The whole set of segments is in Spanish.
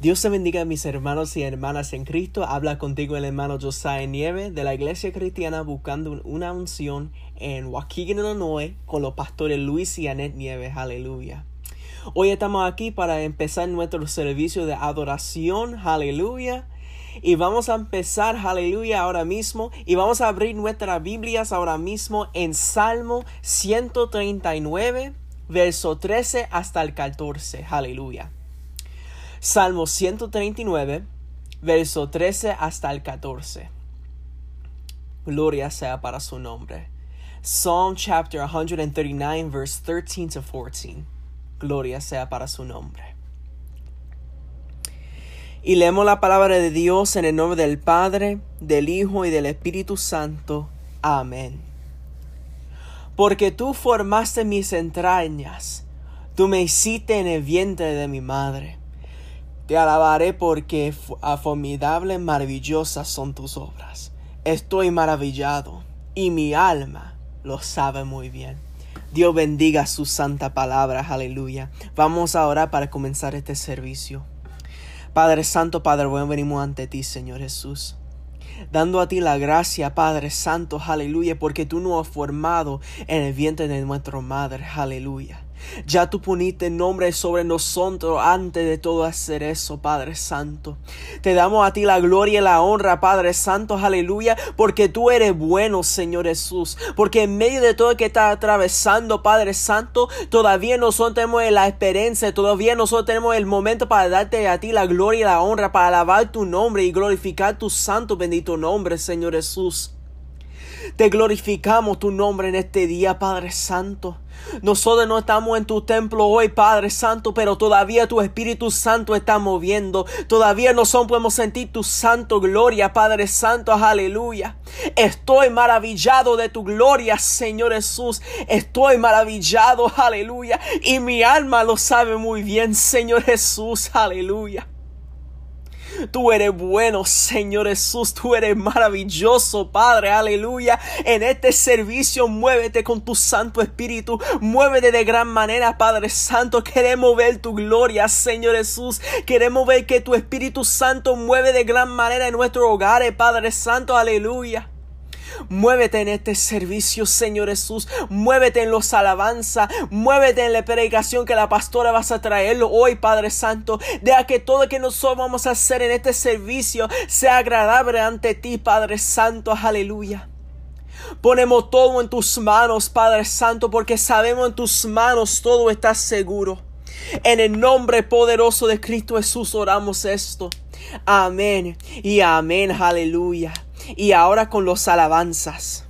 Dios te bendiga mis hermanos y hermanas en Cristo. Habla contigo el hermano Josiah Nieve de la Iglesia Cristiana buscando una unción en Waukegan, Illinois con los pastores Luis y Annette Nieves. Aleluya. Hoy estamos aquí para empezar nuestro servicio de adoración. Aleluya. Y vamos a empezar, aleluya, ahora mismo. Y vamos a abrir nuestras Biblias ahora mismo en Salmo 139, verso 13 hasta el 14. Aleluya. Salmo 139, verso 13 hasta el 14. Gloria sea para su nombre. Psalm chapter 139, verse 13 to 14. Gloria sea para su nombre. Y leemos la palabra de Dios en el nombre del Padre, del Hijo y del Espíritu Santo. Amén. Porque tú formaste mis entrañas, tú me hiciste en el vientre de mi madre. Te alabaré porque formidables, maravillosas son tus obras. Estoy maravillado y mi alma lo sabe muy bien. Dios bendiga su santa palabra, aleluya. Vamos a orar para comenzar este servicio. Padre Santo, Padre bueno, venimos ante ti, Señor Jesús dando a ti la gracia, Padre Santo, aleluya, porque tú nos has formado en el vientre de nuestra madre, aleluya. Ya tú puniste nombre sobre nosotros antes de todo hacer eso, Padre Santo. Te damos a ti la gloria y la honra, Padre Santo, aleluya, porque tú eres bueno, Señor Jesús. Porque en medio de todo que está atravesando, Padre Santo, todavía nosotros tenemos la experiencia, todavía nosotros tenemos el momento para darte a ti la gloria y la honra, para alabar tu nombre y glorificar tu santo bendito nombre, Señor Jesús. Te glorificamos tu nombre en este día, Padre Santo. Nosotros no estamos en tu templo hoy, Padre Santo, pero todavía tu Espíritu Santo está moviendo. Todavía nosotros podemos sentir tu santo gloria, Padre Santo, aleluya. Estoy maravillado de tu gloria, Señor Jesús. Estoy maravillado, aleluya. Y mi alma lo sabe muy bien, Señor Jesús, aleluya. Tú eres bueno, Señor Jesús. Tú eres maravilloso, Padre. Aleluya. En este servicio muévete con tu Santo Espíritu. Muévete de gran manera, Padre Santo. Queremos ver tu gloria, Señor Jesús. Queremos ver que tu Espíritu Santo mueve de gran manera en nuestros hogares, Padre Santo. Aleluya. Muévete en este servicio, Señor Jesús. Muévete en los alabanzas. Muévete en la predicación que la pastora vas a traerlo hoy, Padre Santo. Deja que todo lo que nosotros vamos a hacer en este servicio sea agradable ante ti, Padre Santo. Aleluya. Ponemos todo en tus manos, Padre Santo, porque sabemos en tus manos todo está seguro. En el nombre poderoso de Cristo Jesús oramos esto. Amén y amén. Aleluya y ahora con los alabanzas.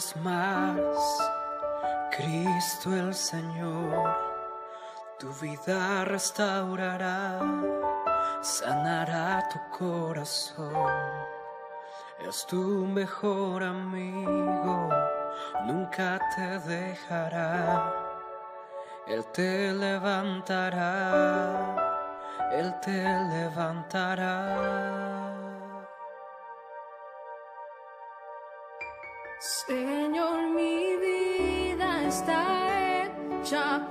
vez más, Cristo el Señor, tu vida restaurará, sanará tu corazón. Es tu mejor amigo, nunca te dejará. Él te levantará, Él te levantará. estar ya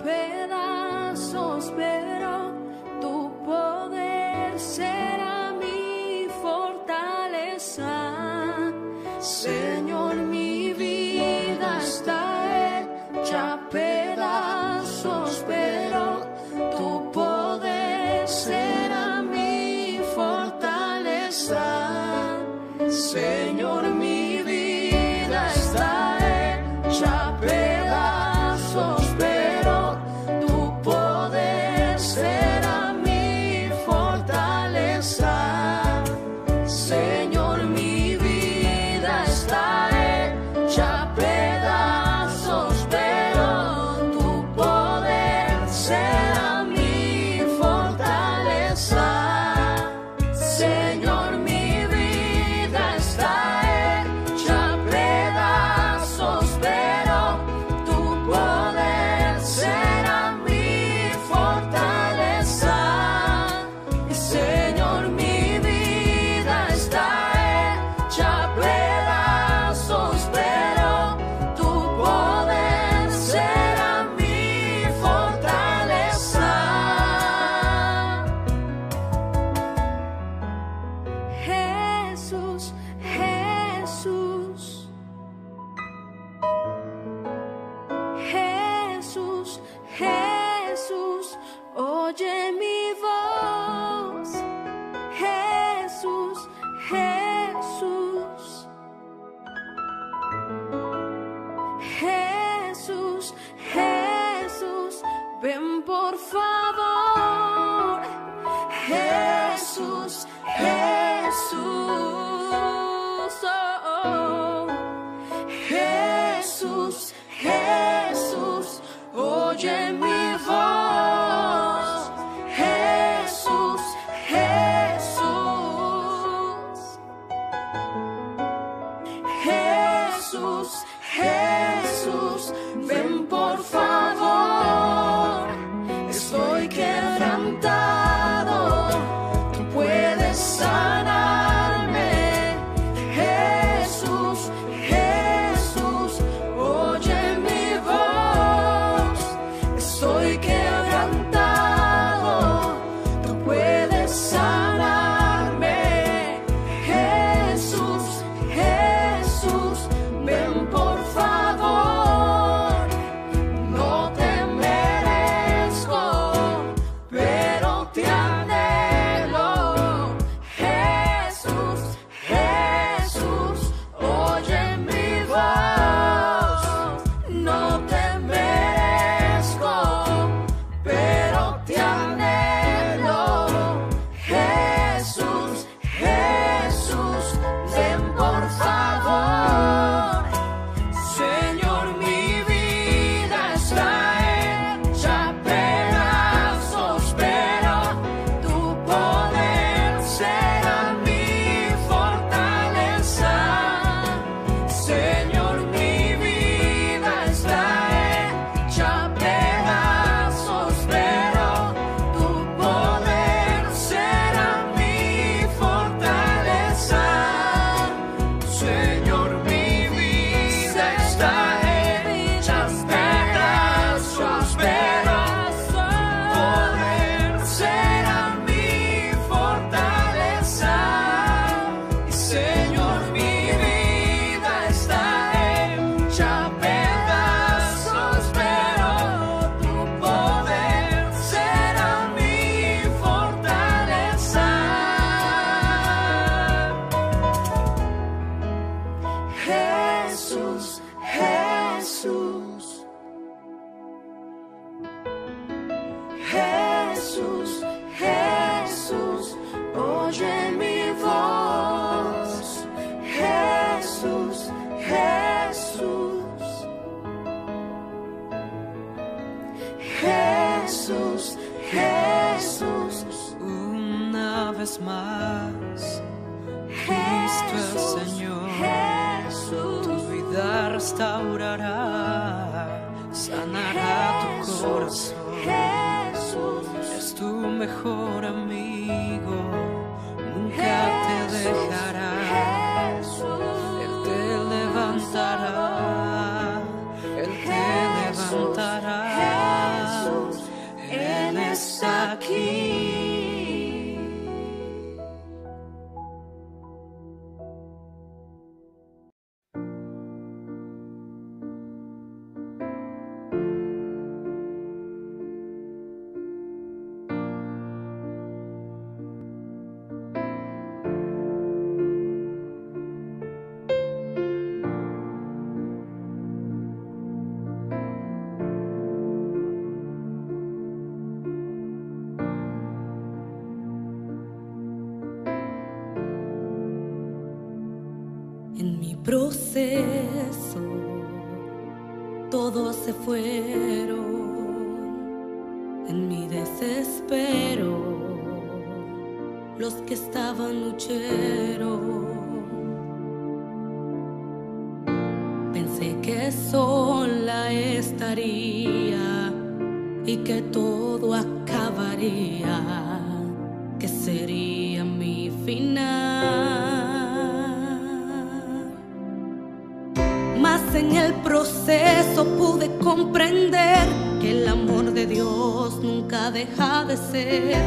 comprender que el amor de Dios nunca deja de ser,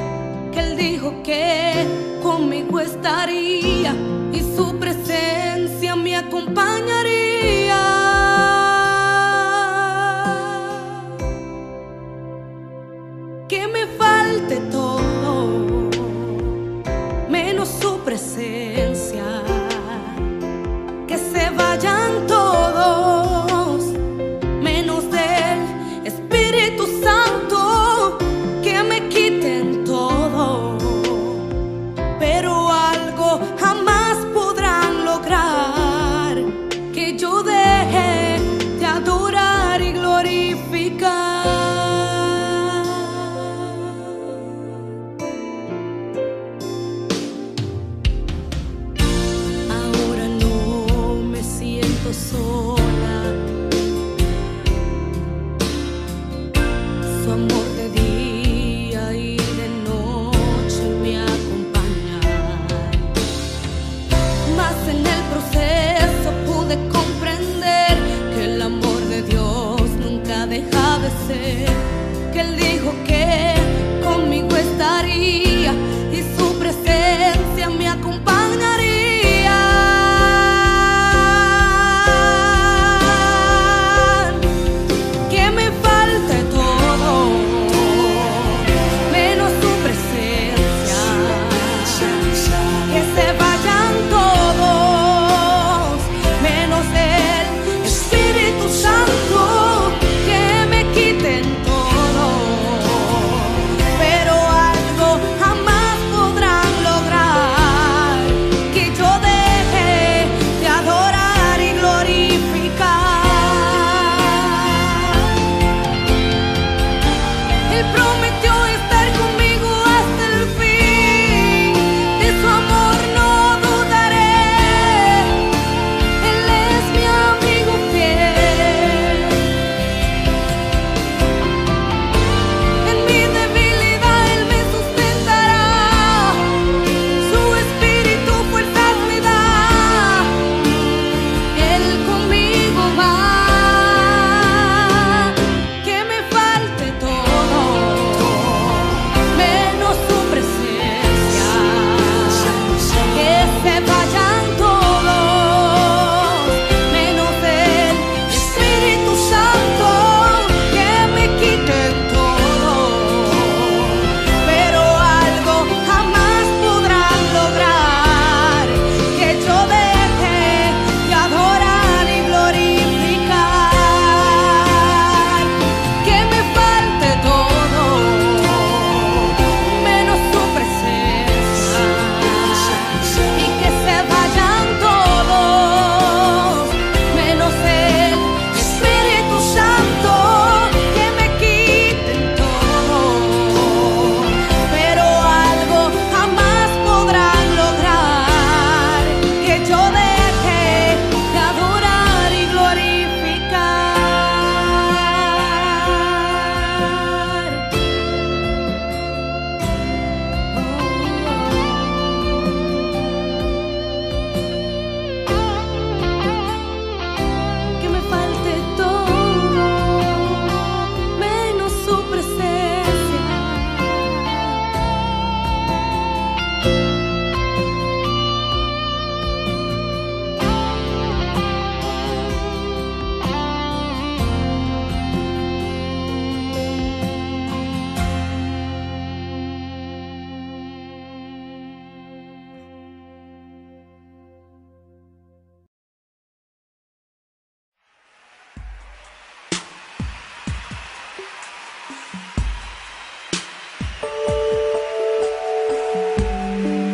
que Él dijo que conmigo estaría y su presencia me acompañaría.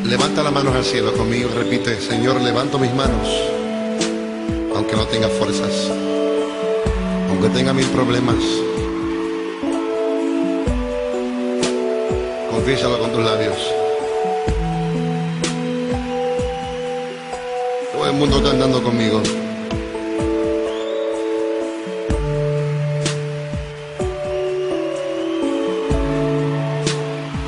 Levanta las manos al cielo conmigo y repite, Señor, levanto mis manos, aunque no tenga fuerzas, aunque tenga mil problemas. Confiésalo con tus labios. Todo el mundo está andando conmigo.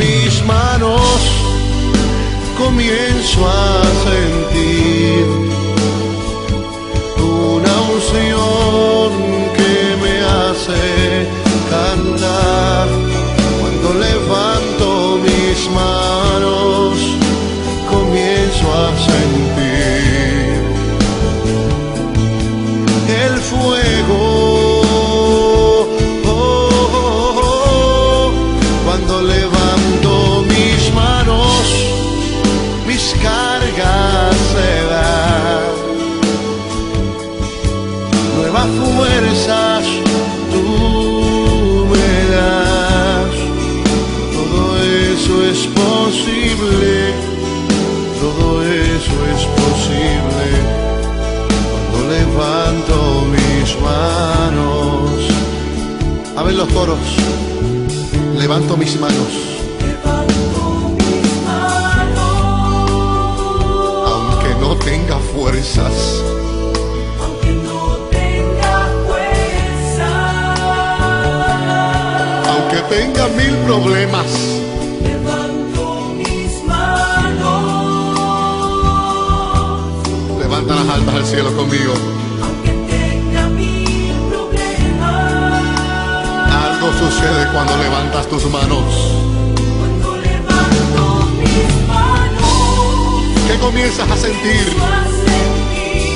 mis manos, comienzo a sentir una unción Coros levanto mis manos. Aunque no tenga fuerzas, Aunque no tenga fuerza, aunque tenga mil problemas, levanto mis manos. levanta las altas al cielo conmigo. Sucede cuando levantas tus manos. cuando levanto mis manos, ¿Qué comienzas a sentir? a sentir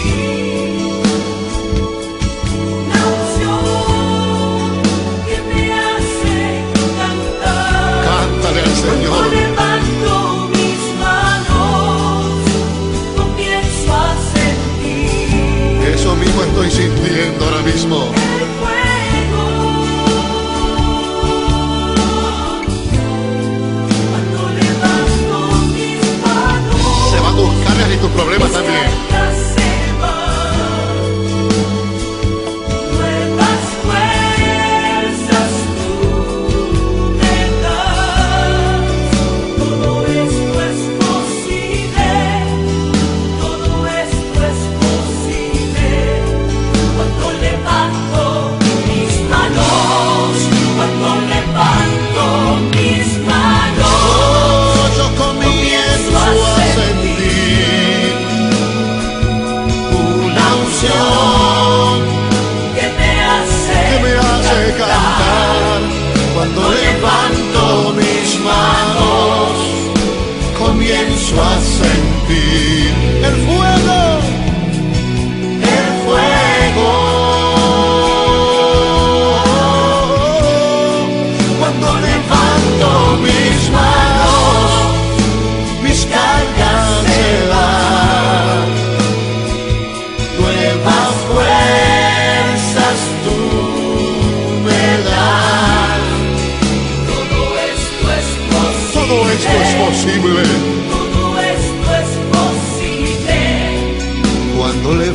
una unción que me hace cantar. Cántale al Cuando Señor. levanto mis manos, comienzo a sentir Eso mismo estoy sintiendo ahora mismo. el tus cargas tus problemas también.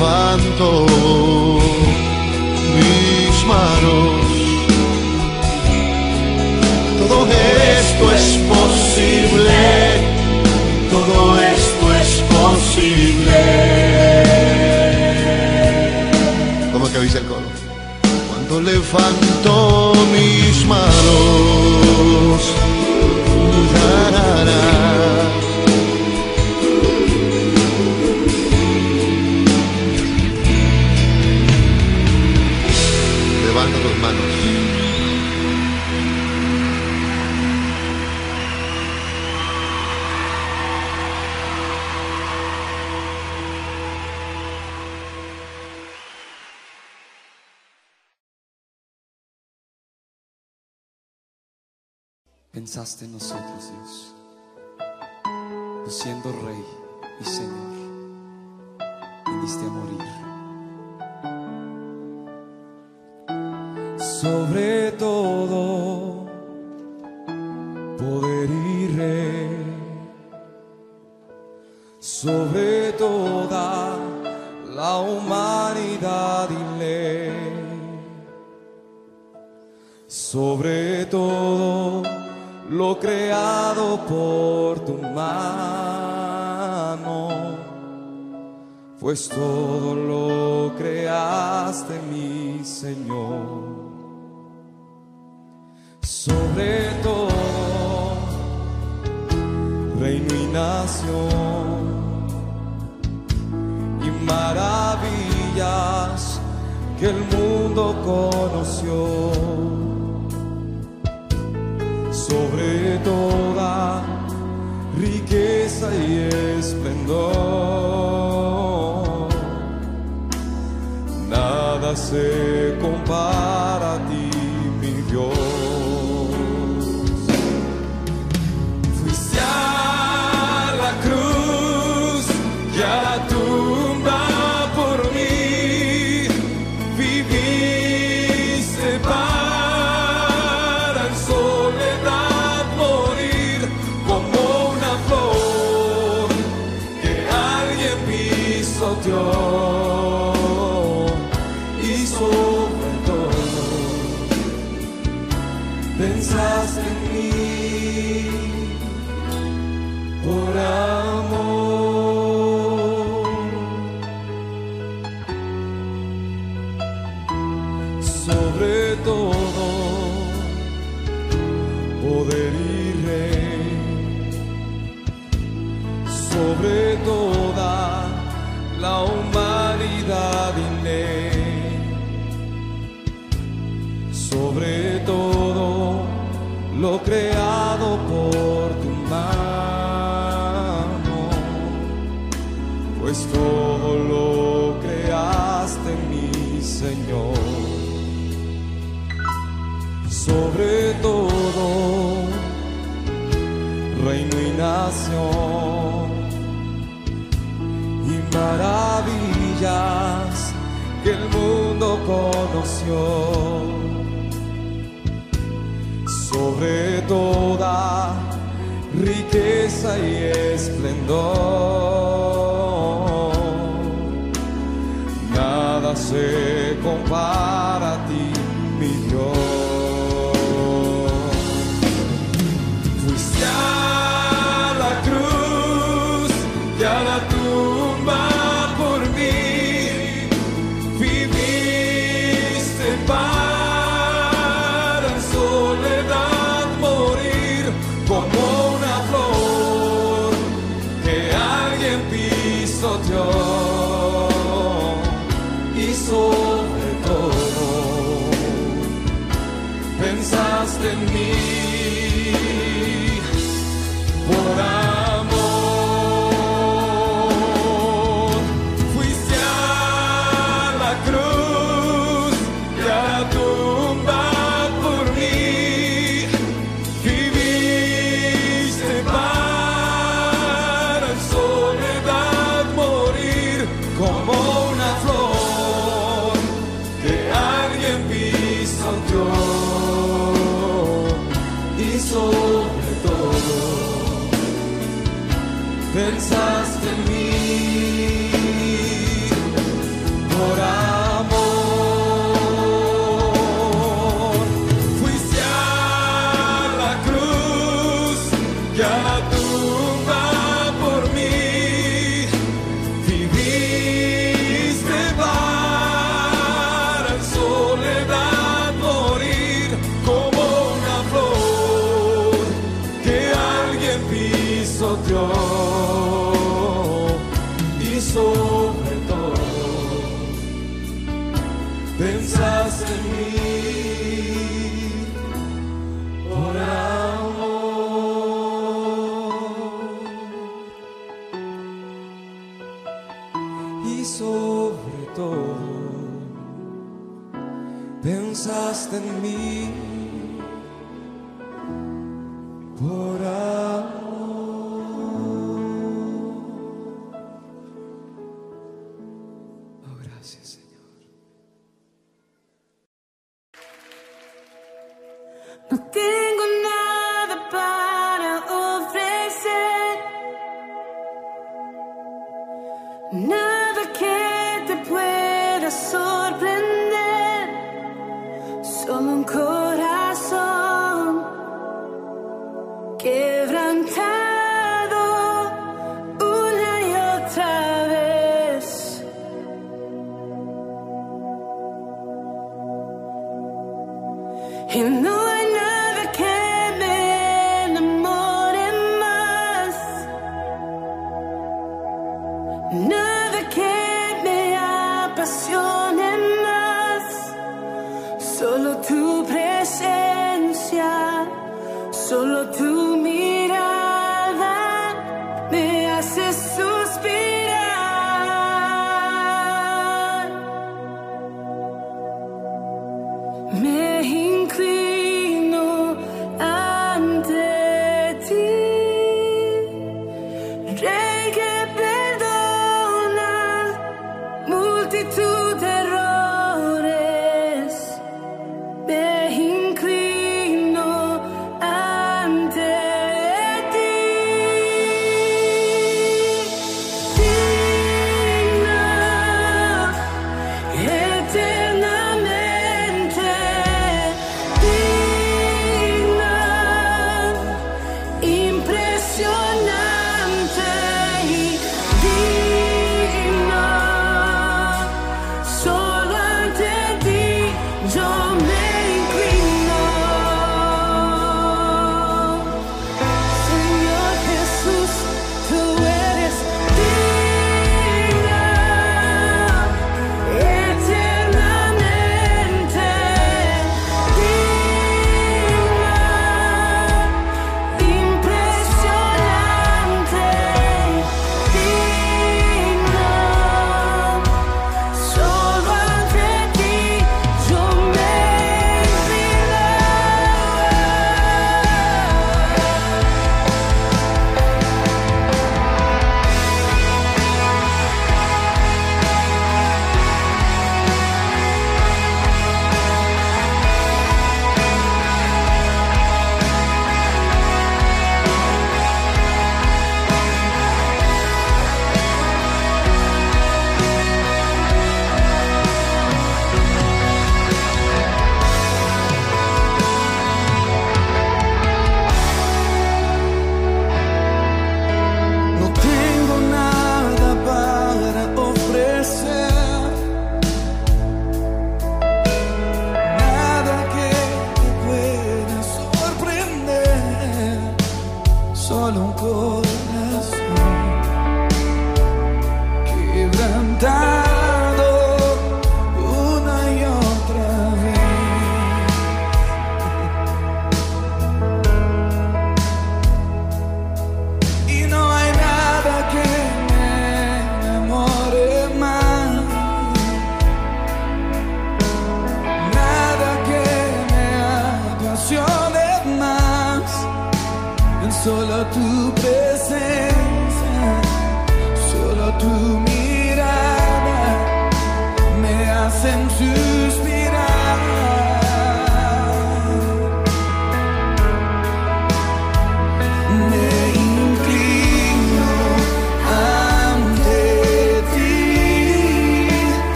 Levanto mis manos. Todo esto es posible. Todo esto es posible. ¿Cómo que dice el coro? Cuando levanto mis manos. en nosotros, Dios, tú siendo Rey y Señor, viniste a morir. Sobre todo por tu mano, pues todo lo creaste, mi Señor. Sobre todo, reino y nación, y maravillas que el mundo conoció sobre toda riqueza y esplendor. Nada se compara a ti. you. Y no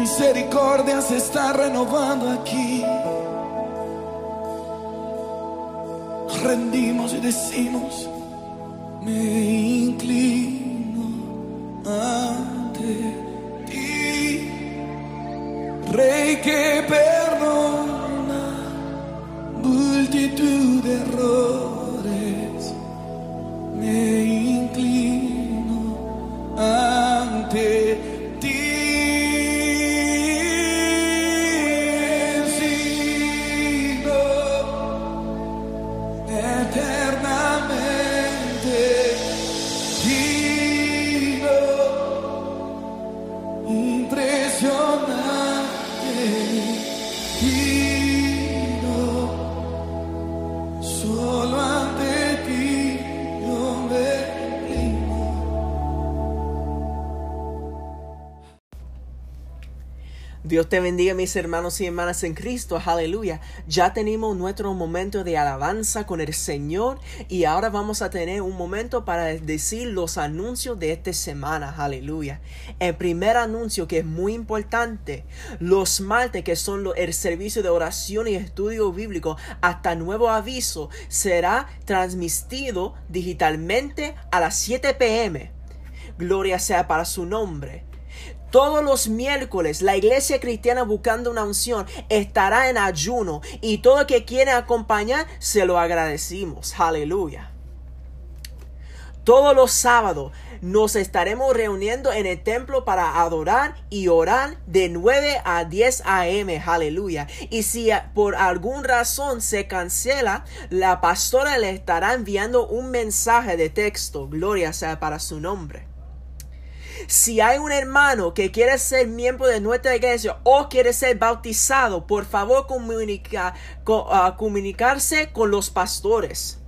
misericordia se está renovando aquí. Rendimos y decimos, me Dios te bendiga mis hermanos y hermanas en Cristo, aleluya. Ya tenemos nuestro momento de alabanza con el Señor y ahora vamos a tener un momento para decir los anuncios de esta semana, aleluya. El primer anuncio que es muy importante, los martes que son el servicio de oración y estudio bíblico hasta nuevo aviso será transmitido digitalmente a las 7 pm. Gloria sea para su nombre. Todos los miércoles la iglesia cristiana buscando una unción estará en ayuno y todo el que quiere acompañar se lo agradecimos. Aleluya. Todos los sábados nos estaremos reuniendo en el templo para adorar y orar de 9 a 10 a.m. Aleluya. Y si por alguna razón se cancela, la pastora le estará enviando un mensaje de texto. Gloria sea para su nombre. Si hay un hermano que quiere ser miembro de nuestra iglesia o quiere ser bautizado, por favor comunica- co- ah, comunicarse con los pastores.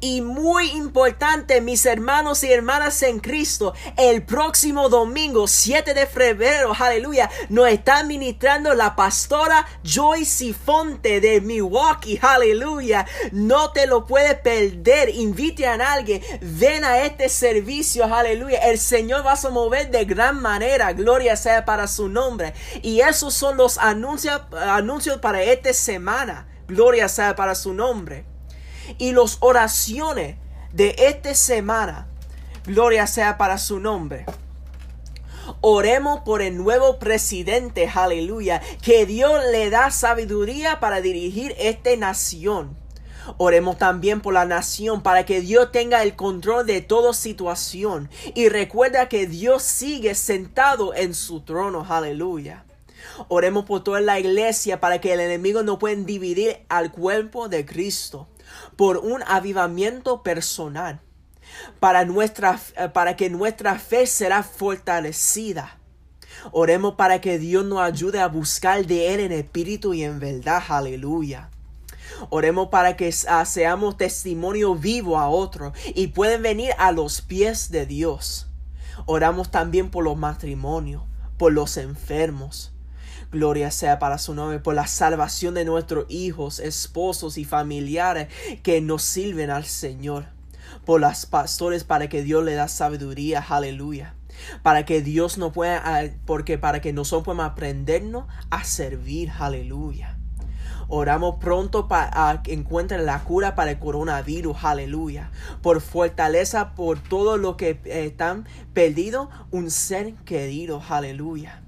Y muy importante, mis hermanos y hermanas en Cristo, el próximo domingo 7 de febrero, aleluya, nos está ministrando la pastora Joyce Fonte de Milwaukee, aleluya. No te lo puedes perder, invite a alguien, ven a este servicio, aleluya. El Señor va a mover de gran manera, gloria sea para su nombre. Y esos son los anuncios, anuncios para esta semana, gloria sea para su nombre y las oraciones de esta semana. Gloria sea para su nombre. Oremos por el nuevo presidente, aleluya, que Dios le da sabiduría para dirigir esta nación. Oremos también por la nación para que Dios tenga el control de toda situación. Y recuerda que Dios sigue sentado en su trono, aleluya. Oremos por toda la iglesia para que el enemigo no pueda dividir al cuerpo de Cristo. Por un avivamiento personal. Para, nuestra, eh, para que nuestra fe será fortalecida. Oremos para que Dios nos ayude a buscar de Él en espíritu y en verdad. Aleluya. Oremos para que ah, seamos testimonio vivo a otros y pueden venir a los pies de Dios. Oramos también por los matrimonios, por los enfermos. Gloria sea para su nombre, por la salvación de nuestros hijos, esposos y familiares que nos sirven al Señor. Por las pastores para que Dios le da sabiduría, aleluya. Para que Dios no pueda, ah, porque para que nosotros podamos aprendernos a servir, aleluya. Oramos pronto para que encuentren la cura para el coronavirus, aleluya. Por fortaleza por todo lo que eh, están perdido, un ser querido, aleluya.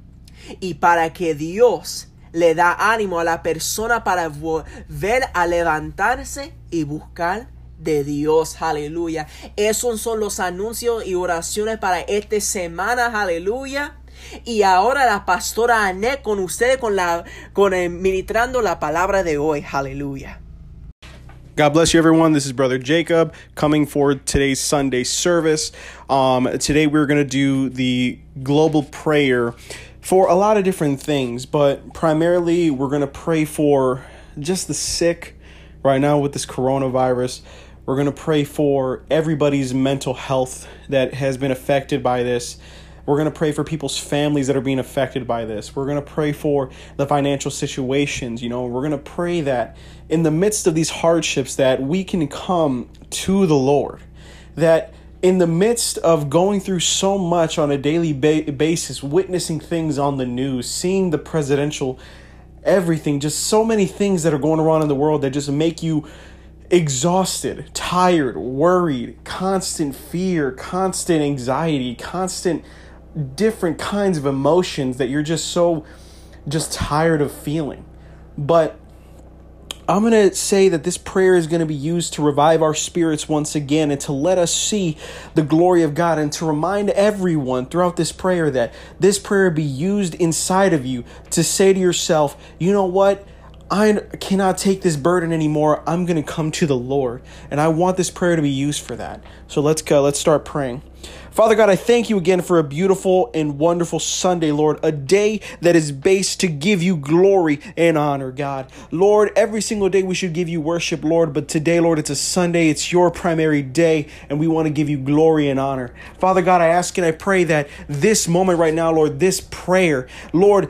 Y para que Dios le da ánimo a la persona para volver a levantarse y buscar de Dios, aleluya. Esos son los anuncios y oraciones para esta semana, aleluya. Y ahora la pastora Anet con ustedes con la con el, ministrando la palabra de hoy, aleluya. God bless you, everyone. This is Brother Jacob coming for today's Sunday service. Um, today, we're going to do the global prayer for a lot of different things, but primarily, we're going to pray for just the sick right now with this coronavirus. We're going to pray for everybody's mental health that has been affected by this. We're going to pray for people's families that are being affected by this. We're going to pray for the financial situations. You know, we're going to pray that in the midst of these hardships that we can come to the Lord. That in the midst of going through so much on a daily ba- basis, witnessing things on the news, seeing the presidential everything, just so many things that are going around in the world that just make you exhausted, tired, worried, constant fear, constant anxiety, constant different kinds of emotions that you're just so just tired of feeling. But I'm going to say that this prayer is going to be used to revive our spirits once again and to let us see the glory of God and to remind everyone throughout this prayer that this prayer be used inside of you to say to yourself, you know what? I cannot take this burden anymore. I'm going to come to the Lord. And I want this prayer to be used for that. So let's go. Let's start praying. Father God, I thank you again for a beautiful and wonderful Sunday, Lord, a day that is based to give you glory and honor, God. Lord, every single day we should give you worship, Lord, but today, Lord, it's a Sunday, it's your primary day, and we want to give you glory and honor. Father God, I ask and I pray that this moment right now, Lord, this prayer, Lord,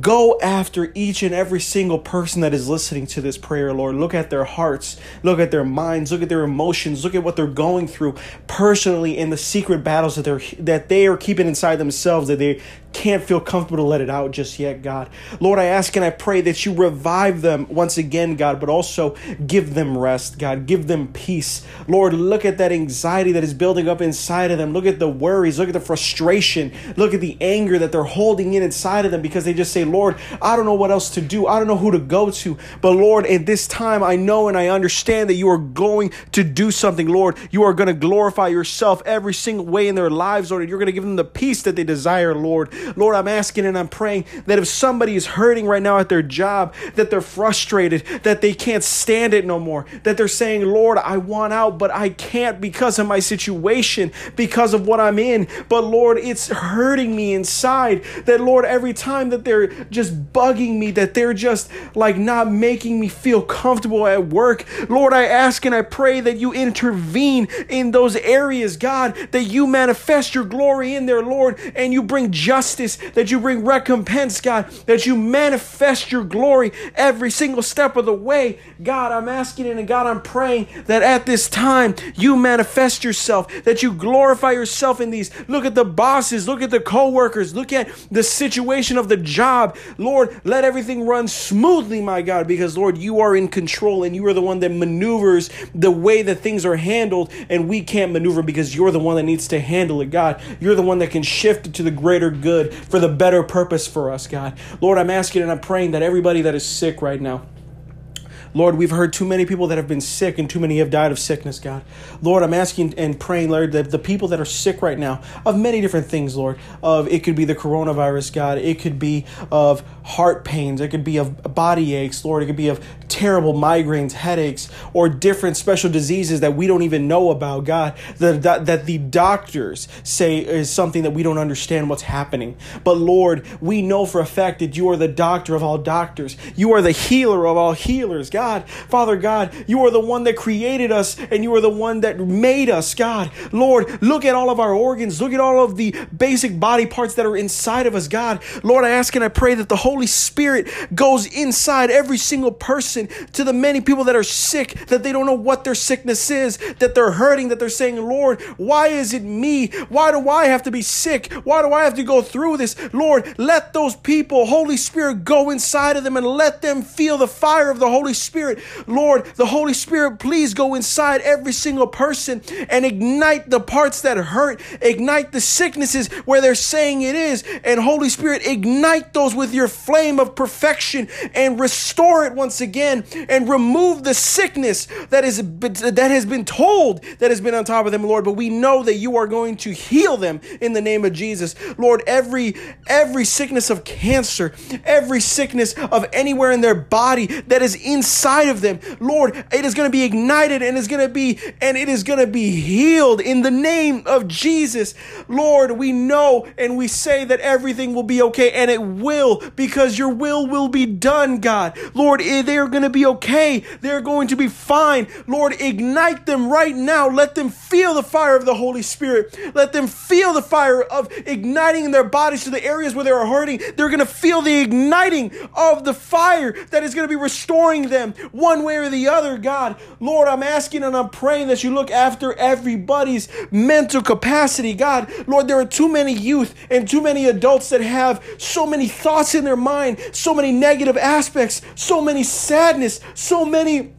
go after each and every single person that is listening to this prayer, Lord. Look at their hearts, look at their minds, look at their emotions, look at what they're going through personally in the secret battles that they're that they are keeping inside themselves that they can't feel comfortable to let it out just yet, God. Lord, I ask and I pray that you revive them once again, God, but also give them rest, God. Give them peace. Lord, look at that anxiety that is building up inside of them. Look at the worries. Look at the frustration. Look at the anger that they're holding in inside of them because they just say, Lord, I don't know what else to do. I don't know who to go to. But Lord, at this time, I know and I understand that you are going to do something, Lord. You are going to glorify yourself every single way in their lives, Lord. And you're going to give them the peace that they desire, Lord. Lord, I'm asking and I'm praying that if somebody is hurting right now at their job, that they're frustrated, that they can't stand it no more, that they're saying, Lord, I want out, but I can't because of my situation, because of what I'm in. But Lord, it's hurting me inside. That, Lord, every time that they're just bugging me, that they're just like not making me feel comfortable at work, Lord, I ask and I pray that you intervene in those areas, God, that you manifest your glory in there, Lord, and you bring justice justice, that you bring recompense, God, that you manifest your glory every single step of the way. God, I'm asking it, and God, I'm praying that at this time you manifest yourself, that you glorify yourself in these. Look at the bosses, look at the co workers, look at the situation of the job. Lord, let everything run smoothly, my God, because Lord, you are in control and you are the one that maneuvers the way that things are handled, and we can't maneuver because you're the one that needs to handle it, God. You're the one that can shift it to the greater good for the better purpose for us, God. Lord, I'm asking and I'm praying that everybody that is sick right now, Lord, we've heard too many people that have been sick and too many have died of sickness, God. Lord, I'm asking and praying, Lord, that the people that are sick right now of many different things, Lord, of it could be the coronavirus, God, it could be of heart pains, it could be of body aches, Lord, it could be of terrible migraines, headaches, or different special diseases that we don't even know about, God, that, that, that the doctors say is something that we don't understand what's happening. But Lord, we know for a fact that you are the doctor of all doctors. You are the healer of all healers, God. Father God, you are the one that created us and you are the one that made us, God. Lord, look at all of our organs. Look at all of the basic body parts that are inside of us, God. Lord, I ask and I pray that the Holy Spirit goes inside every single person to the many people that are sick, that they don't know what their sickness is, that they're hurting, that they're saying, Lord, why is it me? Why do I have to be sick? Why do I have to go through this? Lord, let those people, Holy Spirit, go inside of them and let them feel the fire of the Holy Spirit. Lord, the Holy Spirit, please go inside every single person and ignite the parts that hurt, ignite the sicknesses where they're saying it is. And Holy Spirit, ignite those with your flame of perfection and restore it once again and remove the sickness that is that has been told that has been on top of them, Lord. But we know that you are going to heal them in the name of Jesus. Lord, every every sickness of cancer, every sickness of anywhere in their body that is inside of them, Lord, it is going to be ignited and is going to be and it is going to be healed in the name of Jesus. Lord, we know and we say that everything will be okay and it will because your will will be done, God. Lord, eh, they are going to be okay. They're going to be fine. Lord, ignite them right now. Let them feel the fire of the Holy Spirit. Let them feel the fire of igniting in their bodies to the areas where they are hurting. They're going to feel the igniting of the fire that is going to be restoring them one way or the other, God. Lord, I'm asking and I'm praying that you look after everybody's mental capacity, God. Lord, there are too many youth and too many adults that have so many thoughts in their mind, so many negative aspects, so many sadness, so many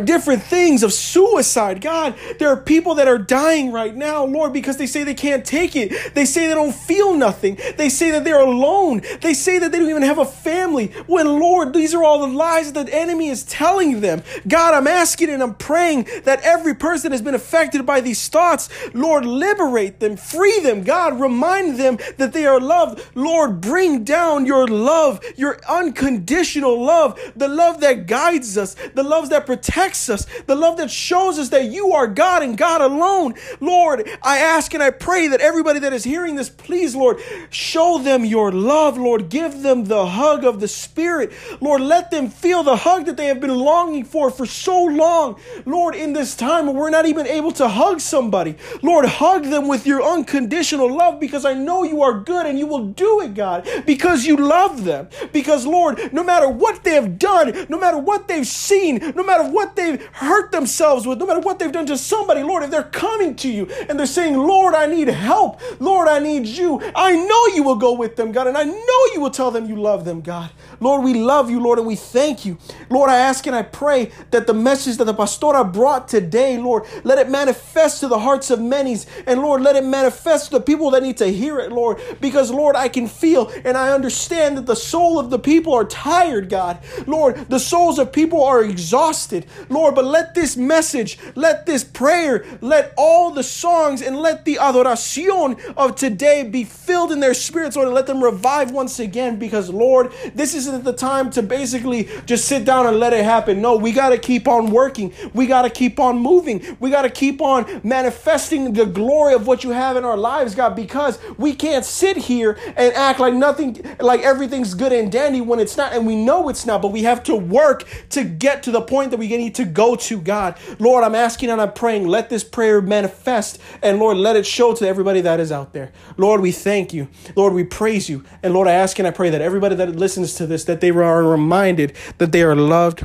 different things of suicide. God, there are people that are dying right now, Lord, because they say they can't take it. They say they don't feel nothing. They say that they're alone. They say that they don't even have a family. When, Lord, these are all the lies that the enemy is telling them. God, I'm asking and I'm praying that every person has been affected by these thoughts, Lord, liberate them, free them. God, remind them that they are loved. Lord, bring down your love, your unconditional love, the love that guides us, the love that protects us, the love that shows us that you are God and God alone. Lord, I ask and I pray that everybody that is hearing this, please, Lord, show them your love, Lord. Give them the hug of the Spirit. Lord, let them feel the hug that they have been longing for for so long. Lord, in this time we're not even able to hug somebody, Lord, hug them with your unconditional love because I know you are good and you will do it, God, because you love them. Because, Lord, no matter what they have done, no matter what they've seen, no matter what they've hurt themselves with, no matter what they've done to somebody, Lord, if they're coming to you and they're saying, Lord, I need help, Lord, I need you, I know you will go with them, God, and I know you will tell them you love them, God. Lord, we love you, Lord, and we thank you. Lord, I ask and I pray that the message that the pastora brought today, Lord, let it manifest to the hearts of many, and Lord, let it manifest to the people that need to hear it, Lord, because, Lord, I can feel and I understand that the soul of the people are tired, God. Lord, the souls of people are exhausted. Lord, but let this message, let this prayer, let all the songs and let the adoración of today be filled in their spirits, Lord, and let them revive once again because, Lord, this isn't the time to basically just sit down and let it happen. No, we got to keep on working. We got to keep on moving. We got to keep on manifesting the glory of what you have in our lives, God, because we can't sit here and act like nothing, like everything's good and dandy when it's not, and we know it's not, but we have to work to get to the point that we need to go to, God. Lord, I'm asking and I'm praying, let this prayer manifest, and Lord, let it show to everybody that is out there. Lord, we thank you. Lord, we praise you. And Lord, I ask and I pray that everybody that listens to this, that they are reminded that they are loved,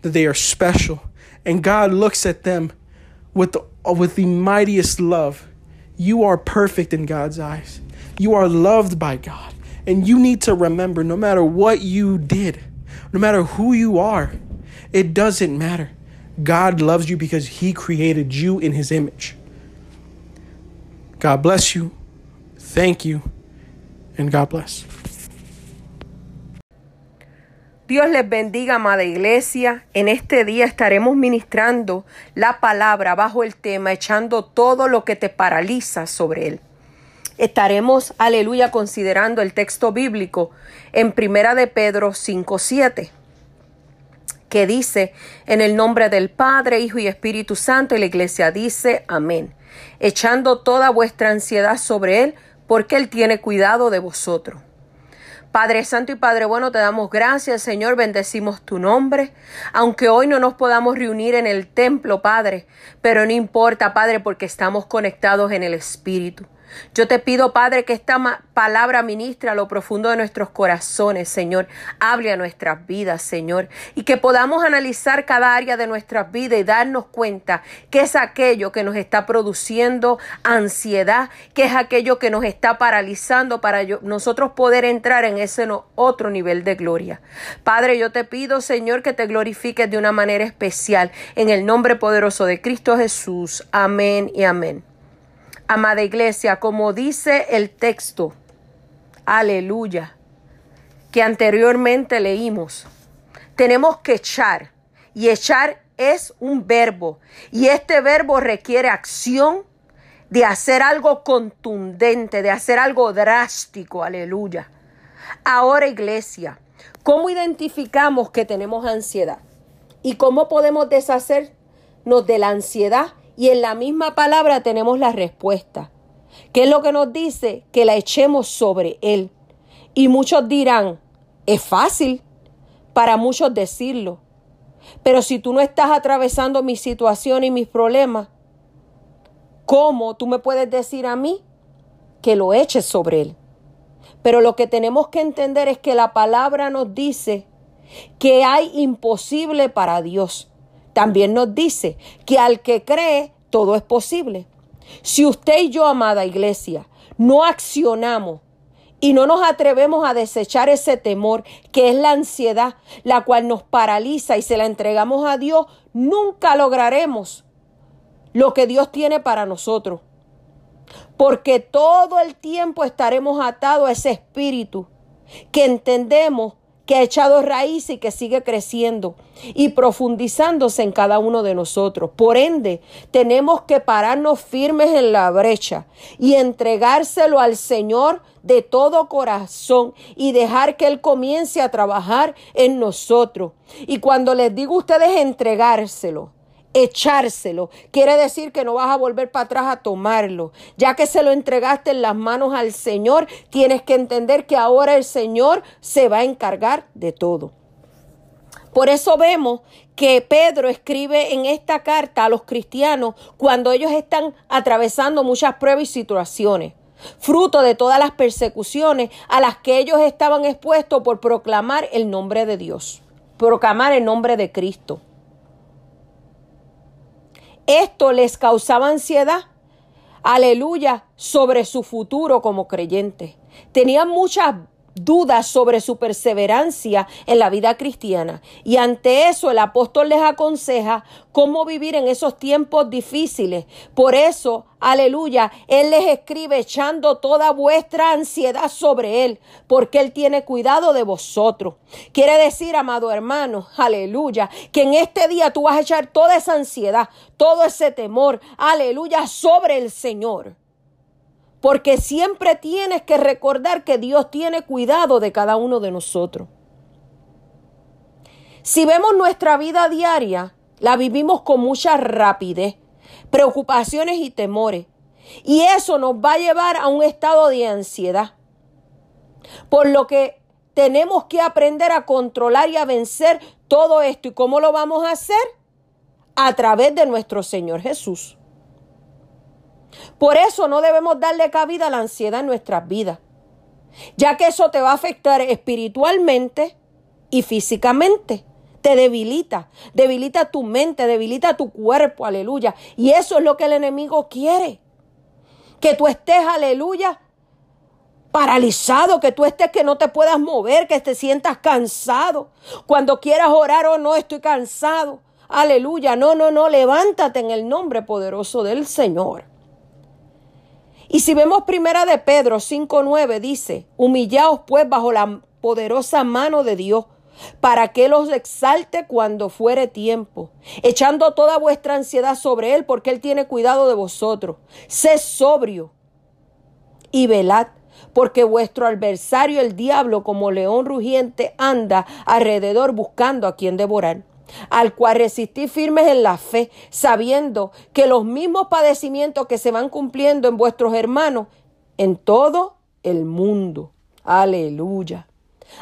that they are special, and God looks at them with the, with the mightiest love. You are perfect in God's eyes. You are loved by God. And you need to remember no matter what you did, no matter who you are, it doesn't matter. God loves you because He created you in His image. God bless you. Thank you. And God bless. Dios les bendiga, amada iglesia. En este día estaremos ministrando la palabra bajo el tema echando todo lo que te paraliza sobre él. Estaremos, aleluya, considerando el texto bíblico en Primera de Pedro 5:7, que dice, en el nombre del Padre, Hijo y Espíritu Santo, y la iglesia dice, amén, echando toda vuestra ansiedad sobre él, porque él tiene cuidado de vosotros. Padre Santo y Padre Bueno, te damos gracias, Señor, bendecimos tu nombre. Aunque hoy no nos podamos reunir en el templo, Padre, pero no importa, Padre, porque estamos conectados en el Espíritu. Yo te pido, Padre, que esta palabra ministre a lo profundo de nuestros corazones, Señor. Hable a nuestras vidas, Señor. Y que podamos analizar cada área de nuestras vidas y darnos cuenta que es aquello que nos está produciendo ansiedad, que es aquello que nos está paralizando para nosotros poder entrar en ese otro nivel de gloria. Padre, yo te pido, Señor, que te glorifiques de una manera especial en el nombre poderoso de Cristo Jesús. Amén y amén. Amada iglesia, como dice el texto, aleluya, que anteriormente leímos, tenemos que echar y echar es un verbo y este verbo requiere acción de hacer algo contundente, de hacer algo drástico, aleluya. Ahora iglesia, ¿cómo identificamos que tenemos ansiedad? ¿Y cómo podemos deshacernos de la ansiedad y en la misma palabra tenemos la respuesta. ¿Qué es lo que nos dice? Que la echemos sobre Él. Y muchos dirán, es fácil para muchos decirlo, Pero si tú no estás atravesando mi situación y mis problemas, ¿cómo tú me puedes decir a mí que lo eches sobre él? Pero lo que tenemos que entender es que la palabra nos dice que hay imposible para Dios. También nos dice que al que cree, todo es posible. Si usted y yo, amada iglesia, no accionamos y no nos atrevemos a desechar ese temor que es la ansiedad, la cual nos paraliza y se la entregamos a Dios, nunca lograremos lo que Dios tiene para nosotros. Porque todo el tiempo estaremos atados a ese espíritu que entendemos que ha echado raíz y que sigue creciendo y profundizándose en cada uno de nosotros. Por ende, tenemos que pararnos firmes en la brecha y entregárselo al Señor de todo corazón y dejar que Él comience a trabajar en nosotros. Y cuando les digo a ustedes entregárselo, echárselo. Quiere decir que no vas a volver para atrás a tomarlo. Ya que se lo entregaste en las manos al Señor, tienes que entender que ahora el Señor se va a encargar de todo. Por eso vemos que Pedro escribe en esta carta a los cristianos cuando ellos están atravesando muchas pruebas y situaciones, fruto de todas las persecuciones a las que ellos estaban expuestos por proclamar el nombre de Dios, proclamar el nombre de Cristo. Esto les causaba ansiedad, aleluya, sobre su futuro como creyentes. Tenían muchas dudas sobre su perseverancia en la vida cristiana. Y ante eso el apóstol les aconseja cómo vivir en esos tiempos difíciles. Por eso, aleluya, Él les escribe echando toda vuestra ansiedad sobre Él, porque Él tiene cuidado de vosotros. Quiere decir, amado hermano, aleluya, que en este día tú vas a echar toda esa ansiedad, todo ese temor, aleluya, sobre el Señor. Porque siempre tienes que recordar que Dios tiene cuidado de cada uno de nosotros. Si vemos nuestra vida diaria, la vivimos con mucha rapidez, preocupaciones y temores. Y eso nos va a llevar a un estado de ansiedad. Por lo que tenemos que aprender a controlar y a vencer todo esto. ¿Y cómo lo vamos a hacer? A través de nuestro Señor Jesús. Por eso no debemos darle cabida a la ansiedad en nuestras vidas, ya que eso te va a afectar espiritualmente y físicamente. Te debilita, debilita tu mente, debilita tu cuerpo, aleluya. Y eso es lo que el enemigo quiere. Que tú estés, aleluya, paralizado, que tú estés que no te puedas mover, que te sientas cansado. Cuando quieras orar o oh, no, estoy cansado. Aleluya, no, no, no, levántate en el nombre poderoso del Señor. Y si vemos primera de Pedro 5.9 dice, humillaos pues bajo la poderosa mano de Dios para que los exalte cuando fuere tiempo, echando toda vuestra ansiedad sobre Él, porque Él tiene cuidado de vosotros. Sed sobrio y velad, porque vuestro adversario, el diablo, como león rugiente, anda alrededor buscando a quien devorar al cual resistí firmes en la fe, sabiendo que los mismos padecimientos que se van cumpliendo en vuestros hermanos en todo el mundo. Aleluya.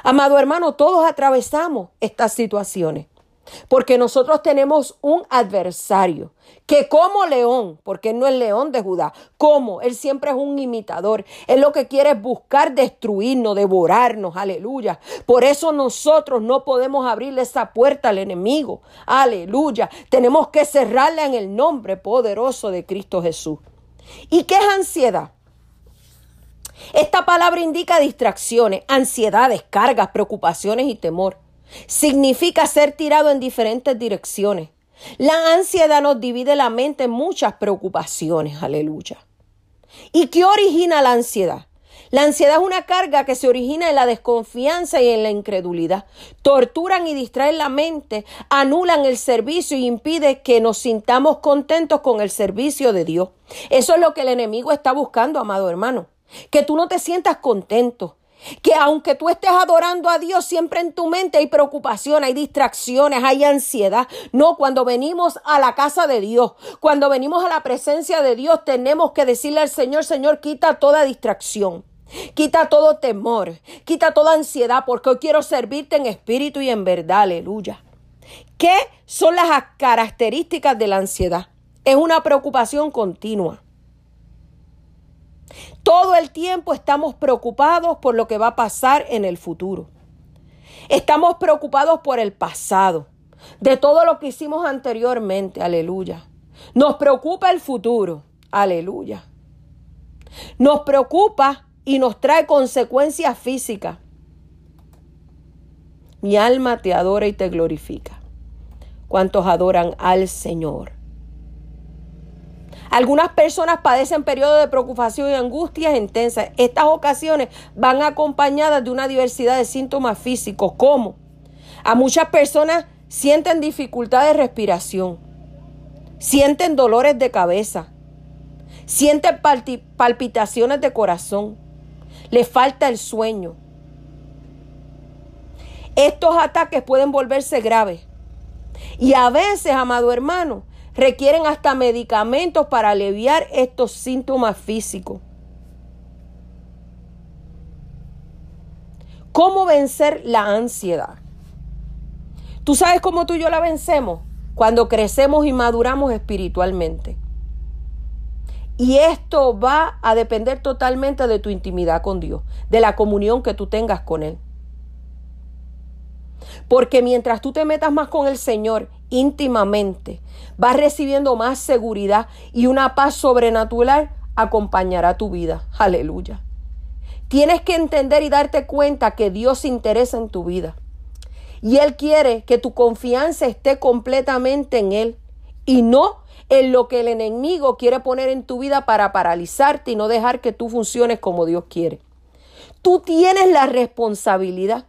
Amado hermano, todos atravesamos estas situaciones. Porque nosotros tenemos un adversario que como león, porque él no es león de Judá, como él siempre es un imitador, él lo que quiere es buscar destruirnos, devorarnos, aleluya. Por eso nosotros no podemos abrirle esa puerta al enemigo, aleluya. Tenemos que cerrarla en el nombre poderoso de Cristo Jesús. ¿Y qué es ansiedad? Esta palabra indica distracciones, ansiedades, cargas, preocupaciones y temor. Significa ser tirado en diferentes direcciones. La ansiedad nos divide la mente en muchas preocupaciones, aleluya. ¿Y qué origina la ansiedad? La ansiedad es una carga que se origina en la desconfianza y en la incredulidad. Torturan y distraen la mente, anulan el servicio y impide que nos sintamos contentos con el servicio de Dios. Eso es lo que el enemigo está buscando, amado hermano. Que tú no te sientas contento, que aunque tú estés adorando a Dios, siempre en tu mente hay preocupación, hay distracciones, hay ansiedad. No, cuando venimos a la casa de Dios, cuando venimos a la presencia de Dios, tenemos que decirle al Señor, Señor, quita toda distracción. Quita todo temor, quita toda ansiedad, porque hoy quiero servirte en espíritu y en verdad, aleluya. ¿Qué son las características de la ansiedad? Es una preocupación continua. Todo el tiempo estamos preocupados por lo que va a pasar en el futuro. Estamos preocupados por el pasado, de todo lo que hicimos anteriormente, aleluya. Nos preocupa el futuro, aleluya. Nos preocupa y nos trae consecuencias físicas. Mi alma te adora y te glorifica. ¿Cuántos adoran al Señor? Algunas personas padecen periodos de preocupación y angustias intensas. Estas ocasiones van acompañadas de una diversidad de síntomas físicos, como a muchas personas sienten dificultad de respiración, sienten dolores de cabeza, sienten palpitaciones de corazón, les falta el sueño. Estos ataques pueden volverse graves. Y a veces, amado hermano, requieren hasta medicamentos para aliviar estos síntomas físicos. ¿Cómo vencer la ansiedad? ¿Tú sabes cómo tú y yo la vencemos? Cuando crecemos y maduramos espiritualmente. Y esto va a depender totalmente de tu intimidad con Dios, de la comunión que tú tengas con Él. Porque mientras tú te metas más con el Señor íntimamente, vas recibiendo más seguridad y una paz sobrenatural acompañará tu vida. Aleluya. Tienes que entender y darte cuenta que Dios se interesa en tu vida. Y Él quiere que tu confianza esté completamente en Él y no en lo que el enemigo quiere poner en tu vida para paralizarte y no dejar que tú funciones como Dios quiere. Tú tienes la responsabilidad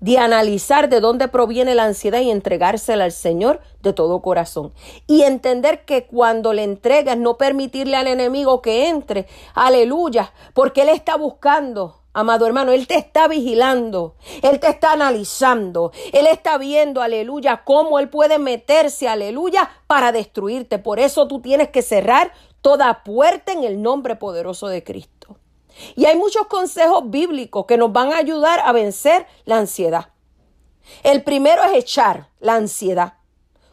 de analizar de dónde proviene la ansiedad y entregársela al Señor de todo corazón. Y entender que cuando le entregas, no permitirle al enemigo que entre, aleluya, porque Él está buscando. Amado hermano, Él te está vigilando, Él te está analizando, Él está viendo, aleluya, cómo Él puede meterse, aleluya, para destruirte. Por eso tú tienes que cerrar toda puerta en el nombre poderoso de Cristo. Y hay muchos consejos bíblicos que nos van a ayudar a vencer la ansiedad. El primero es echar la ansiedad.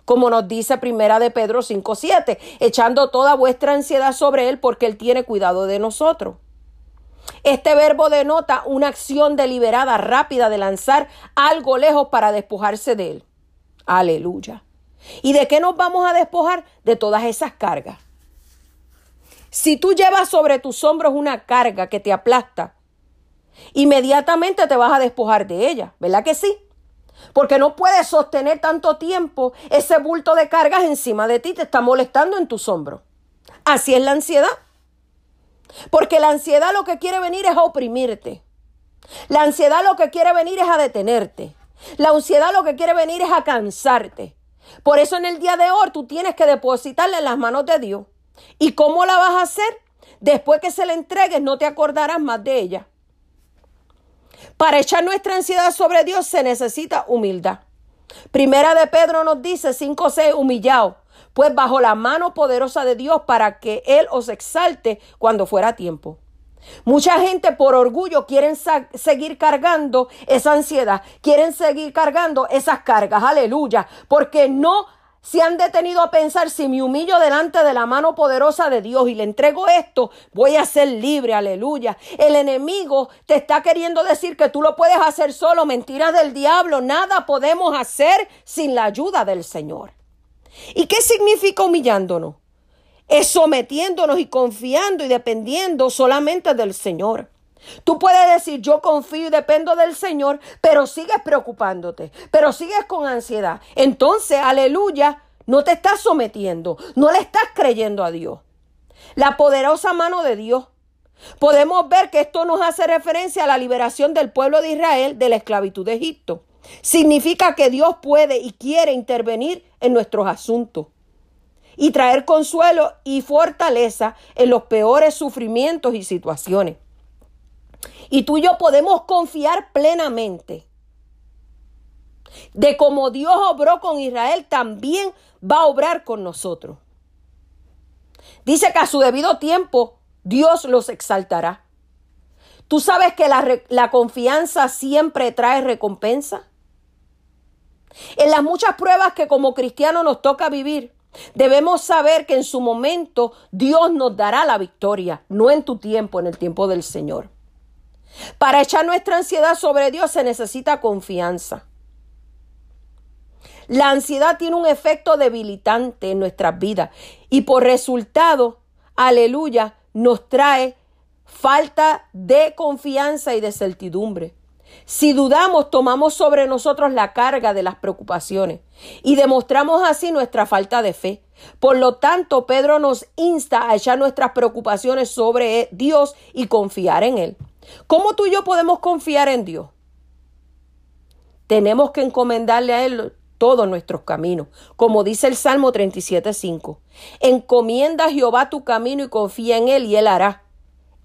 Como nos dice Primera de Pedro 5:7, echando toda vuestra ansiedad sobre él porque él tiene cuidado de nosotros. Este verbo denota una acción deliberada, rápida de lanzar algo lejos para despojarse de él. Aleluya. ¿Y de qué nos vamos a despojar? De todas esas cargas. Si tú llevas sobre tus hombros una carga que te aplasta, inmediatamente te vas a despojar de ella, ¿verdad que sí? Porque no puedes sostener tanto tiempo ese bulto de cargas encima de ti, te está molestando en tus hombros. Así es la ansiedad. Porque la ansiedad lo que quiere venir es a oprimirte. La ansiedad lo que quiere venir es a detenerte. La ansiedad lo que quiere venir es a cansarte. Por eso en el día de hoy tú tienes que depositarla en las manos de Dios. ¿Y cómo la vas a hacer? Después que se la entregues, no te acordarás más de ella. Para echar nuestra ansiedad sobre Dios se necesita humildad. Primera de Pedro nos dice 5 6 humillado, pues bajo la mano poderosa de Dios para que Él os exalte cuando fuera tiempo. Mucha gente por orgullo quieren seguir cargando esa ansiedad, quieren seguir cargando esas cargas, aleluya, porque no se han detenido a pensar si me humillo delante de la mano poderosa de Dios y le entrego esto, voy a ser libre, aleluya. El enemigo te está queriendo decir que tú lo puedes hacer solo, mentiras del diablo, nada podemos hacer sin la ayuda del Señor. ¿Y qué significa humillándonos? Es sometiéndonos y confiando y dependiendo solamente del Señor. Tú puedes decir, yo confío y dependo del Señor, pero sigues preocupándote, pero sigues con ansiedad. Entonces, aleluya, no te estás sometiendo, no le estás creyendo a Dios. La poderosa mano de Dios. Podemos ver que esto nos hace referencia a la liberación del pueblo de Israel de la esclavitud de Egipto. Significa que Dios puede y quiere intervenir en nuestros asuntos y traer consuelo y fortaleza en los peores sufrimientos y situaciones. Y tú y yo podemos confiar plenamente de cómo Dios obró con Israel, también va a obrar con nosotros. Dice que a su debido tiempo Dios los exaltará. ¿Tú sabes que la, la confianza siempre trae recompensa? En las muchas pruebas que como cristianos nos toca vivir, debemos saber que en su momento Dios nos dará la victoria, no en tu tiempo, en el tiempo del Señor. Para echar nuestra ansiedad sobre Dios se necesita confianza. La ansiedad tiene un efecto debilitante en nuestras vidas y por resultado, aleluya, nos trae falta de confianza y de certidumbre. Si dudamos, tomamos sobre nosotros la carga de las preocupaciones y demostramos así nuestra falta de fe. Por lo tanto, Pedro nos insta a echar nuestras preocupaciones sobre Dios y confiar en Él. ¿Cómo tú y yo podemos confiar en Dios? Tenemos que encomendarle a Él todos nuestros caminos, como dice el Salmo 37.5. Encomienda a Jehová tu camino y confía en Él y Él hará.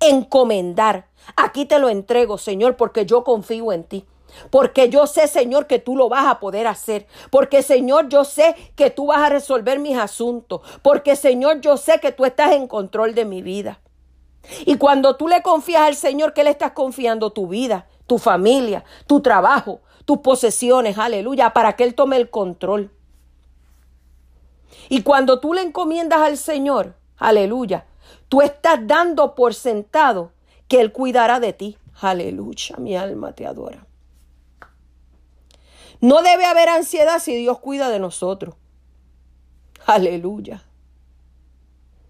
Encomendar. Aquí te lo entrego, Señor, porque yo confío en ti. Porque yo sé, Señor, que tú lo vas a poder hacer. Porque, Señor, yo sé que tú vas a resolver mis asuntos. Porque, Señor, yo sé que tú estás en control de mi vida. Y cuando tú le confías al Señor, ¿qué le estás confiando? Tu vida, tu familia, tu trabajo, tus posesiones, aleluya, para que Él tome el control. Y cuando tú le encomiendas al Señor, aleluya, tú estás dando por sentado que Él cuidará de ti. Aleluya, mi alma te adora. No debe haber ansiedad si Dios cuida de nosotros. Aleluya.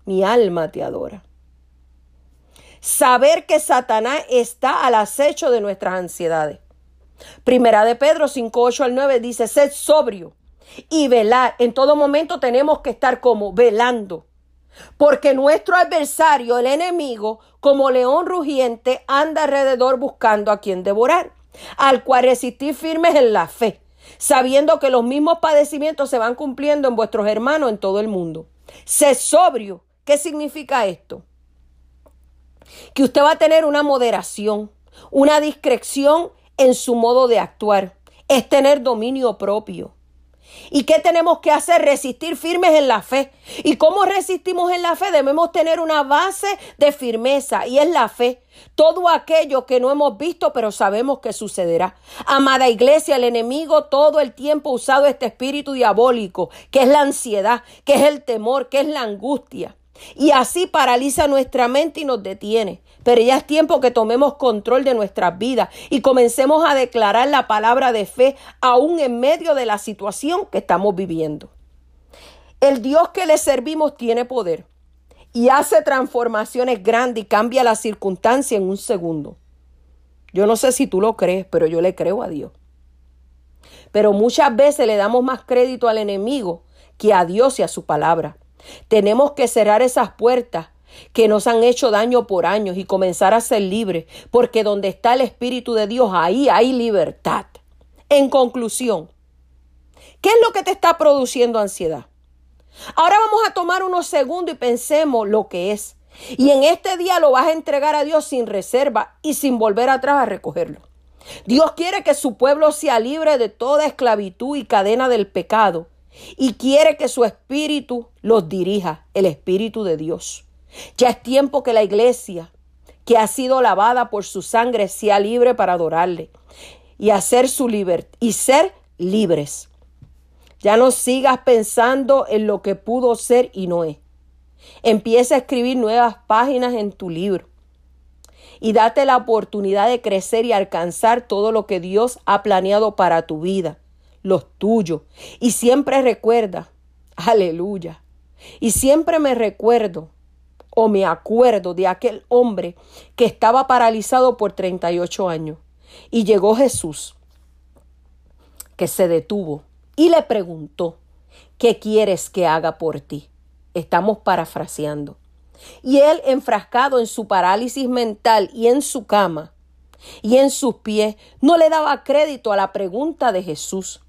Mi alma te adora. Saber que Satanás está al acecho de nuestras ansiedades. Primera de Pedro 5, 8 al 9 dice, sed sobrio y velar. En todo momento tenemos que estar como velando. Porque nuestro adversario, el enemigo, como león rugiente, anda alrededor buscando a quien devorar, al cual resistir firmes en la fe, sabiendo que los mismos padecimientos se van cumpliendo en vuestros hermanos en todo el mundo. Sed sobrio. ¿Qué significa esto? Que usted va a tener una moderación, una discreción en su modo de actuar. Es tener dominio propio. ¿Y qué tenemos que hacer? Resistir firmes en la fe. ¿Y cómo resistimos en la fe? Debemos tener una base de firmeza y es la fe. Todo aquello que no hemos visto pero sabemos que sucederá. Amada iglesia, el enemigo todo el tiempo ha usado este espíritu diabólico, que es la ansiedad, que es el temor, que es la angustia. Y así paraliza nuestra mente y nos detiene. Pero ya es tiempo que tomemos control de nuestras vidas y comencemos a declarar la palabra de fe aún en medio de la situación que estamos viviendo. El Dios que le servimos tiene poder y hace transformaciones grandes y cambia la circunstancia en un segundo. Yo no sé si tú lo crees, pero yo le creo a Dios. Pero muchas veces le damos más crédito al enemigo que a Dios y a su palabra. Tenemos que cerrar esas puertas que nos han hecho daño por años y comenzar a ser libres, porque donde está el Espíritu de Dios, ahí hay libertad. En conclusión, ¿qué es lo que te está produciendo ansiedad? Ahora vamos a tomar unos segundos y pensemos lo que es. Y en este día lo vas a entregar a Dios sin reserva y sin volver atrás a recogerlo. Dios quiere que su pueblo sea libre de toda esclavitud y cadena del pecado y quiere que su espíritu los dirija, el espíritu de Dios. Ya es tiempo que la iglesia, que ha sido lavada por su sangre, sea libre para adorarle y hacer su libertad y ser libres. Ya no sigas pensando en lo que pudo ser y no es. Empieza a escribir nuevas páginas en tu libro y date la oportunidad de crecer y alcanzar todo lo que Dios ha planeado para tu vida los tuyos. Y siempre recuerda, aleluya. Y siempre me recuerdo o me acuerdo de aquel hombre que estaba paralizado por 38 años. Y llegó Jesús, que se detuvo y le preguntó, ¿qué quieres que haga por ti? Estamos parafraseando. Y él, enfrascado en su parálisis mental y en su cama y en sus pies, no le daba crédito a la pregunta de Jesús.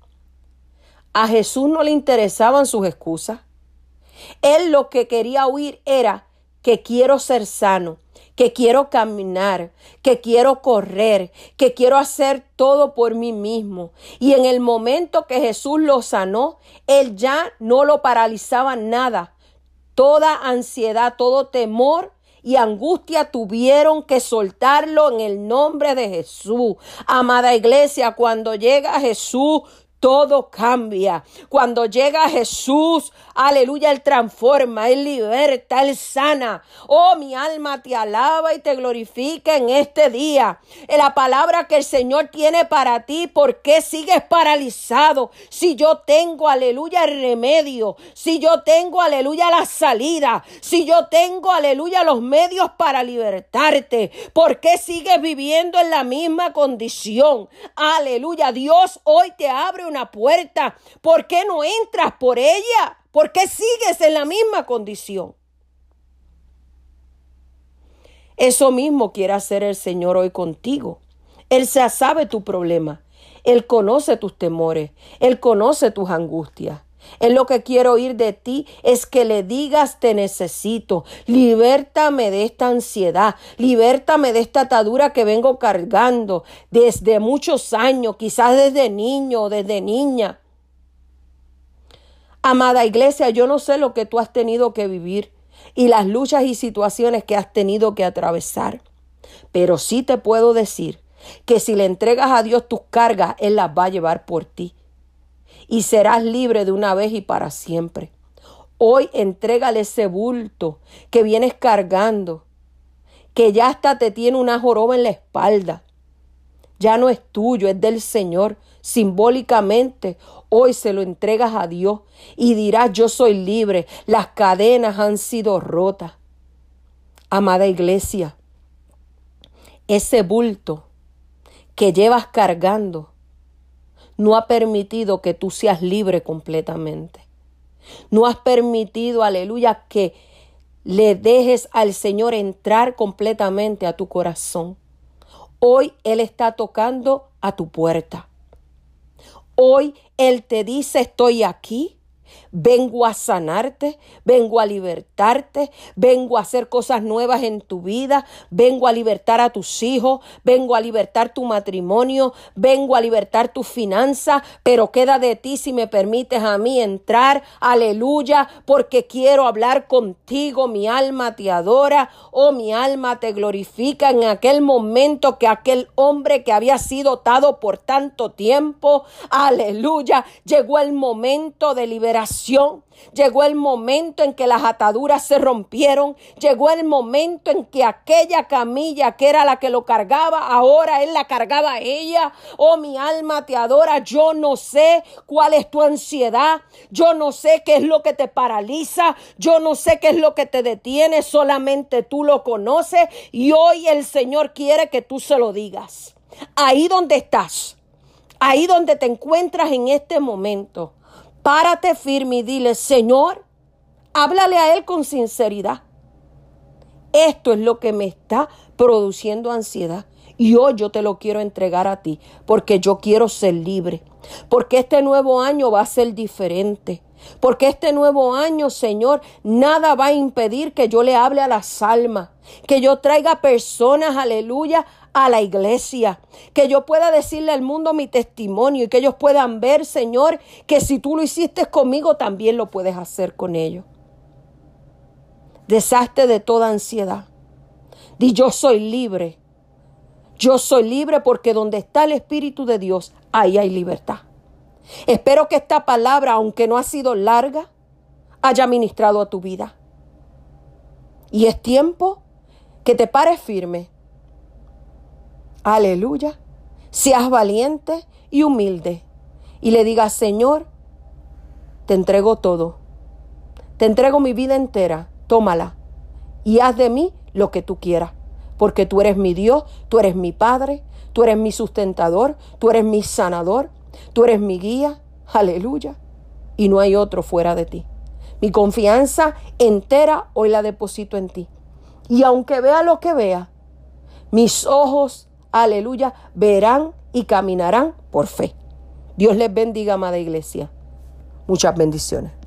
A Jesús no le interesaban sus excusas. Él lo que quería oír era que quiero ser sano, que quiero caminar, que quiero correr, que quiero hacer todo por mí mismo. Y en el momento que Jesús lo sanó, él ya no lo paralizaba nada. Toda ansiedad, todo temor y angustia tuvieron que soltarlo en el nombre de Jesús. Amada iglesia, cuando llega Jesús, todo cambia. Cuando llega Jesús, aleluya, Él transforma, Él liberta, Él sana. Oh, mi alma te alaba y te glorifica en este día. La palabra que el Señor tiene para ti, ¿por qué sigues paralizado? Si yo tengo, aleluya, el remedio, si yo tengo, aleluya, la salida, si yo tengo, aleluya, los medios para libertarte, ¿por qué sigues viviendo en la misma condición? Aleluya, Dios hoy te abre una puerta. ¿Por qué no entras por ella? ¿Por qué sigues en la misma condición? Eso mismo quiere hacer el Señor hoy contigo. Él sabe tu problema. Él conoce tus temores. Él conoce tus angustias. Él lo que quiero oír de ti es que le digas te necesito. Libértame de esta ansiedad. Libértame de esta atadura que vengo cargando desde muchos años, quizás desde niño o desde niña. Amada iglesia, yo no sé lo que tú has tenido que vivir y las luchas y situaciones que has tenido que atravesar. Pero sí te puedo decir que si le entregas a Dios tus cargas, Él las va a llevar por ti y serás libre de una vez y para siempre. Hoy entrégale ese bulto que vienes cargando, que ya hasta te tiene una joroba en la espalda. Ya no es tuyo, es del Señor. Simbólicamente, hoy se lo entregas a Dios y dirás, yo soy libre, las cadenas han sido rotas. Amada iglesia, ese bulto que llevas cargando no ha permitido que tú seas libre completamente. No has permitido, aleluya, que le dejes al Señor entrar completamente a tu corazón. Hoy Él está tocando a tu puerta. Hoy Él te dice, estoy aquí. Vengo a sanarte, vengo a libertarte, vengo a hacer cosas nuevas en tu vida, vengo a libertar a tus hijos, vengo a libertar tu matrimonio, vengo a libertar tu finanzas, pero queda de ti si me permites a mí entrar, aleluya, porque quiero hablar contigo, mi alma te adora, oh mi alma te glorifica en aquel momento que aquel hombre que había sido atado por tanto tiempo, aleluya, llegó el momento de Llegó el momento en que las ataduras se rompieron. Llegó el momento en que aquella camilla que era la que lo cargaba, ahora él la cargaba a ella. Oh, mi alma te adora. Yo no sé cuál es tu ansiedad. Yo no sé qué es lo que te paraliza. Yo no sé qué es lo que te detiene. Solamente tú lo conoces. Y hoy el Señor quiere que tú se lo digas. Ahí donde estás. Ahí donde te encuentras en este momento. Párate firme y dile, Señor, háblale a Él con sinceridad. Esto es lo que me está produciendo ansiedad. Y hoy yo te lo quiero entregar a ti, porque yo quiero ser libre, porque este nuevo año va a ser diferente. Porque este nuevo año, Señor, nada va a impedir que yo le hable a las almas, que yo traiga personas, aleluya, a la iglesia, que yo pueda decirle al mundo mi testimonio y que ellos puedan ver, Señor, que si tú lo hiciste conmigo, también lo puedes hacer con ellos. Deshazte de toda ansiedad. Di yo soy libre. Yo soy libre porque donde está el Espíritu de Dios, ahí hay libertad. Espero que esta palabra, aunque no ha sido larga, haya ministrado a tu vida. Y es tiempo que te pares firme Aleluya. Seas valiente y humilde y le digas, Señor, te entrego todo. Te entrego mi vida entera. Tómala y haz de mí lo que tú quieras. Porque tú eres mi Dios, tú eres mi Padre, tú eres mi sustentador, tú eres mi sanador, tú eres mi guía. Aleluya. Y no hay otro fuera de ti. Mi confianza entera hoy la deposito en ti. Y aunque vea lo que vea, mis ojos aleluya, verán y caminarán por fe. Dios les bendiga, amada iglesia. Muchas bendiciones.